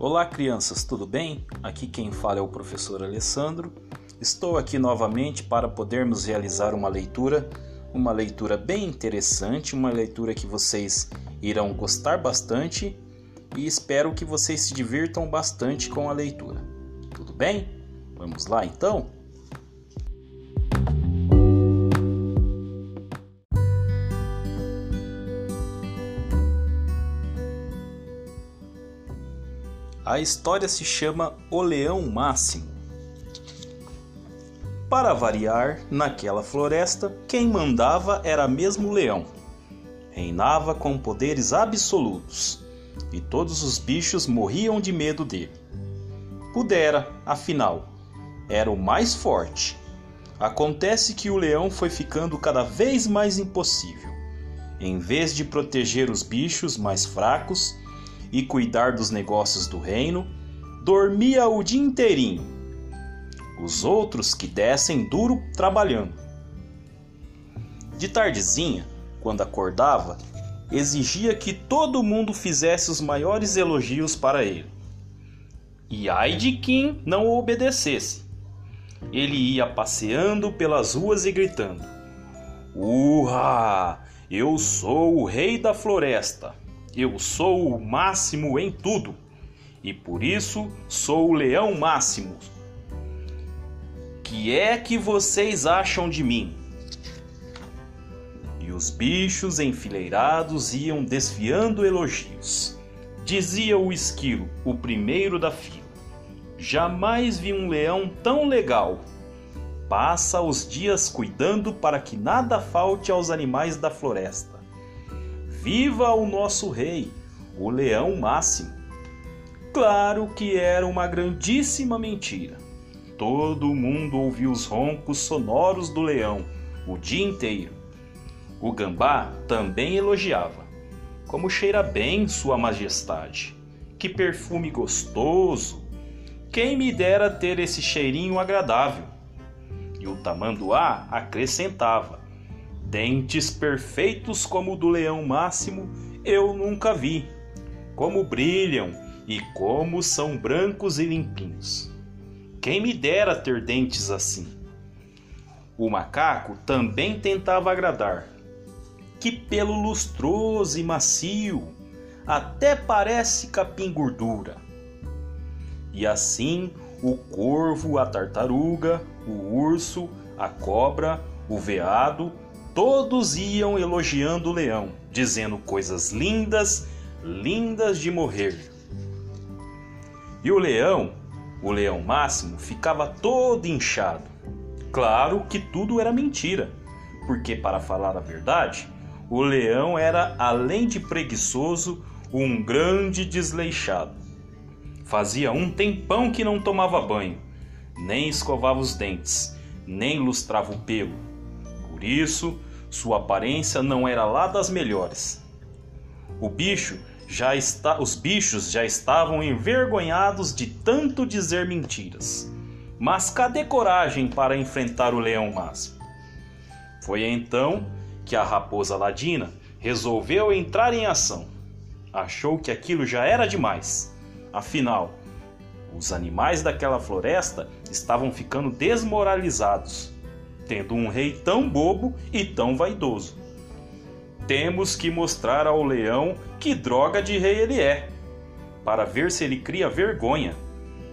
Olá, crianças, tudo bem? Aqui quem fala é o professor Alessandro. Estou aqui novamente para podermos realizar uma leitura, uma leitura bem interessante, uma leitura que vocês irão gostar bastante e espero que vocês se divirtam bastante com a leitura. Tudo bem? Vamos lá então? A história se chama O Leão Máximo. Para variar, naquela floresta, quem mandava era mesmo o leão. Reinava com poderes absolutos, e todos os bichos morriam de medo dele. Pudera, afinal, era o mais forte. Acontece que o leão foi ficando cada vez mais impossível. Em vez de proteger os bichos mais fracos, e cuidar dos negócios do reino, dormia o dia inteirinho. Os outros que descem duro trabalhando. De tardezinha, quando acordava, exigia que todo mundo fizesse os maiores elogios para ele. E ai de quem não obedecesse. Ele ia passeando pelas ruas e gritando: Urra! Eu sou o rei da floresta! Eu sou o máximo em tudo, e por isso sou o leão máximo. Que é que vocês acham de mim? E os bichos enfileirados iam desfiando elogios. Dizia o esquilo, o primeiro da fila: Jamais vi um leão tão legal. Passa os dias cuidando para que nada falte aos animais da floresta. Viva o nosso rei, o leão máximo! Claro que era uma grandíssima mentira. Todo mundo ouvia os roncos sonoros do leão o dia inteiro. O gambá também elogiava. Como cheira bem, Sua Majestade! Que perfume gostoso! Quem me dera ter esse cheirinho agradável! E o tamanduá acrescentava: Dentes perfeitos como o do leão máximo eu nunca vi. Como brilham e como são brancos e limpinhos. Quem me dera ter dentes assim. O macaco também tentava agradar. Que pelo lustroso e macio, até parece capim gordura. E assim o corvo, a tartaruga, o urso, a cobra, o veado Todos iam elogiando o leão, dizendo coisas lindas, lindas de morrer. E o leão, o leão máximo, ficava todo inchado. Claro que tudo era mentira, porque, para falar a verdade, o leão era, além de preguiçoso, um grande desleixado. Fazia um tempão que não tomava banho, nem escovava os dentes, nem lustrava o pelo. Por isso, sua aparência não era lá das melhores. O bicho já está, os bichos já estavam envergonhados de tanto dizer mentiras. Mas cadê coragem para enfrentar o leão máximo? Foi então que a raposa ladina resolveu entrar em ação. Achou que aquilo já era demais. Afinal, os animais daquela floresta estavam ficando desmoralizados tendo um rei tão bobo e tão vaidoso. Temos que mostrar ao leão que droga de rei ele é, para ver se ele cria vergonha,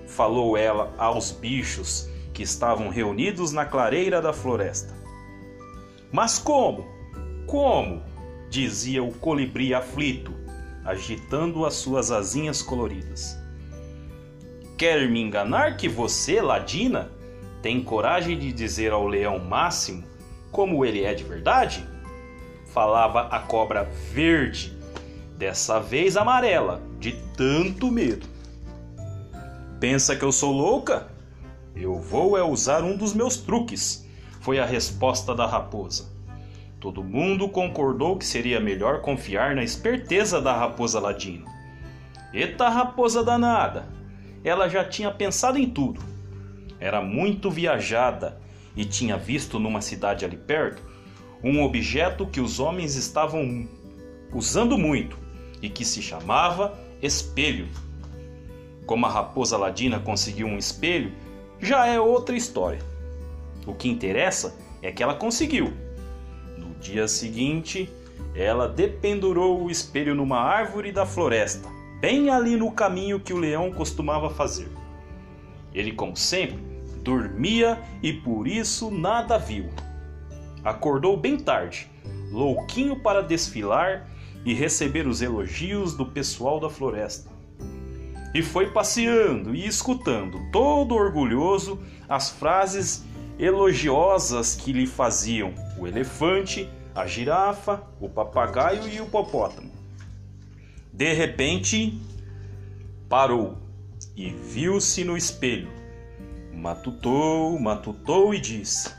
falou ela aos bichos que estavam reunidos na clareira da floresta. Mas como? Como? dizia o colibri aflito, agitando as suas asinhas coloridas. Quer me enganar que você, Ladina, tem coragem de dizer ao leão Máximo como ele é de verdade? Falava a cobra verde, dessa vez amarela, de tanto medo. Pensa que eu sou louca? Eu vou é usar um dos meus truques, foi a resposta da raposa. Todo mundo concordou que seria melhor confiar na esperteza da raposa ladina. Eita raposa danada! Ela já tinha pensado em tudo era muito viajada e tinha visto numa cidade ali perto um objeto que os homens estavam usando muito e que se chamava espelho. Como a raposa ladina conseguiu um espelho, já é outra história. O que interessa é que ela conseguiu. No dia seguinte, ela dependurou o espelho numa árvore da floresta, bem ali no caminho que o leão costumava fazer. Ele, como sempre, dormia e por isso nada viu. Acordou bem tarde, louquinho para desfilar e receber os elogios do pessoal da floresta. E foi passeando e escutando, todo orgulhoso, as frases elogiosas que lhe faziam o elefante, a girafa, o papagaio e o hipopótamo. De repente, parou e viu-se no espelho. Matutou, matutou e disse: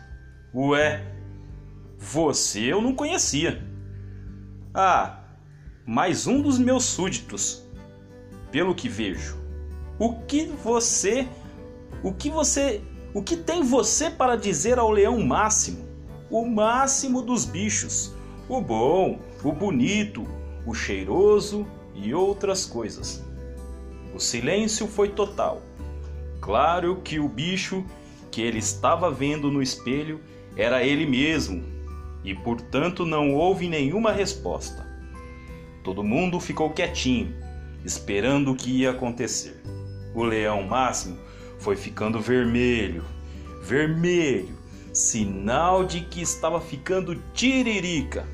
Ué, você eu não conhecia. Ah, mais um dos meus súditos. Pelo que vejo, o que você, o que você, o que tem você para dizer ao leão máximo, o máximo dos bichos, o bom, o bonito, o cheiroso e outras coisas? O silêncio foi total. Claro que o bicho que ele estava vendo no espelho era ele mesmo, e portanto não houve nenhuma resposta. Todo mundo ficou quietinho, esperando o que ia acontecer. O leão máximo foi ficando vermelho, vermelho, sinal de que estava ficando tiririca.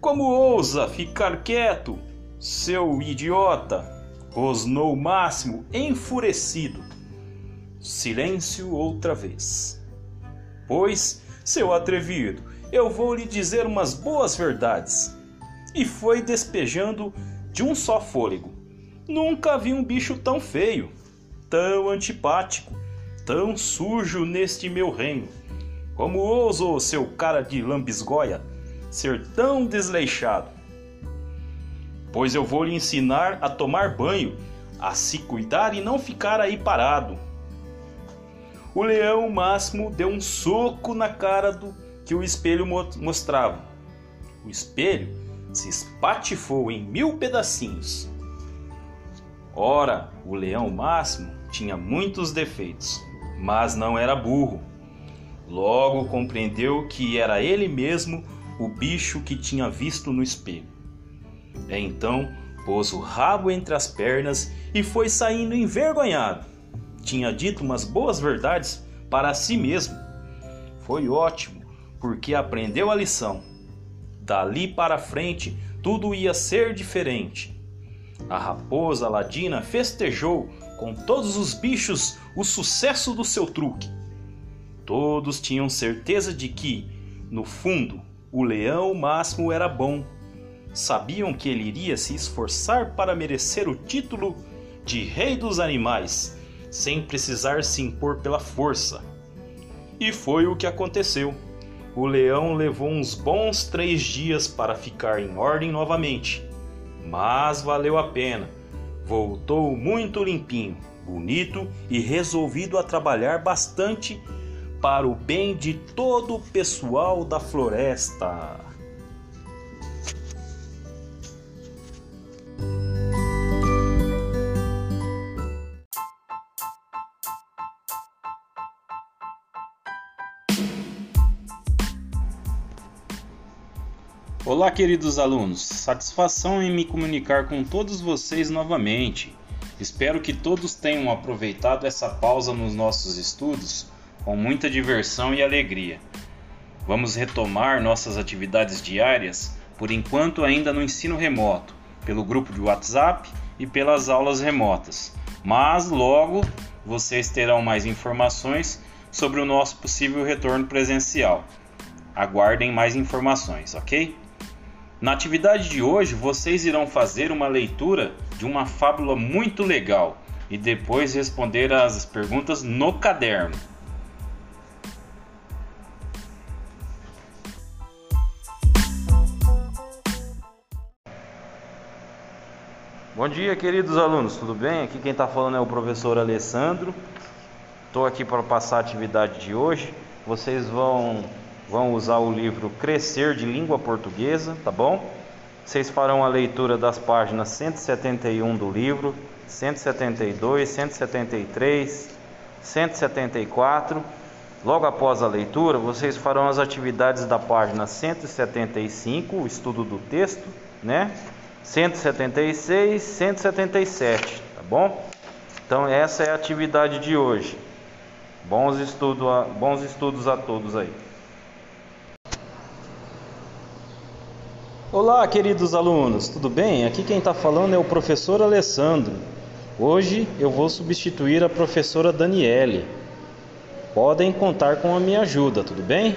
Como ousa ficar quieto, seu idiota? Rosnou máximo, enfurecido. Silêncio outra vez. Pois, seu atrevido, eu vou lhe dizer umas boas verdades e foi despejando de um só fôlego. Nunca vi um bicho tão feio, tão antipático, tão sujo neste meu reino. Como ousou seu cara de lambisgoia ser tão desleixado? Pois eu vou lhe ensinar a tomar banho, a se cuidar e não ficar aí parado. O leão máximo deu um soco na cara do que o espelho mostrava. O espelho se espatifou em mil pedacinhos. Ora, o leão máximo tinha muitos defeitos, mas não era burro. Logo compreendeu que era ele mesmo o bicho que tinha visto no espelho. Então pôs o rabo entre as pernas e foi saindo envergonhado. Tinha dito umas boas verdades para si mesmo. Foi ótimo, porque aprendeu a lição Dali para frente, tudo ia ser diferente. A raposa ladina festejou com todos os bichos o sucesso do seu truque. Todos tinham certeza de que, no fundo, o leão máximo era bom. Sabiam que ele iria se esforçar para merecer o título de rei dos animais, sem precisar se impor pela força. E foi o que aconteceu o leão levou uns bons três dias para ficar em ordem novamente, mas valeu a pena. Voltou muito limpinho, bonito e resolvido a trabalhar bastante para o bem de todo o pessoal da floresta. Olá, queridos alunos. Satisfação em me comunicar com todos vocês novamente. Espero que todos tenham aproveitado essa pausa nos nossos estudos com muita diversão e alegria. Vamos retomar nossas atividades diárias, por enquanto ainda no ensino remoto, pelo grupo de WhatsApp e pelas aulas remotas. Mas logo vocês terão mais informações sobre o nosso possível retorno presencial. Aguardem mais informações, ok? Na atividade de hoje, vocês irão fazer uma leitura de uma fábula muito legal e depois responder as perguntas no caderno. Bom dia, queridos alunos, tudo bem? Aqui quem está falando é o professor Alessandro. Estou aqui para passar a atividade de hoje. Vocês vão vão usar o livro Crescer de Língua Portuguesa, tá bom? Vocês farão a leitura das páginas 171 do livro, 172, 173, 174. Logo após a leitura, vocês farão as atividades da página 175, o estudo do texto, né? 176, 177, tá bom? Então essa é a atividade de hoje. Bons, estudo a, bons estudos a todos aí. Olá, queridos alunos, tudo bem? Aqui quem está falando é o professor Alessandro. Hoje eu vou substituir a professora Daniele. Podem contar com a minha ajuda, tudo bem?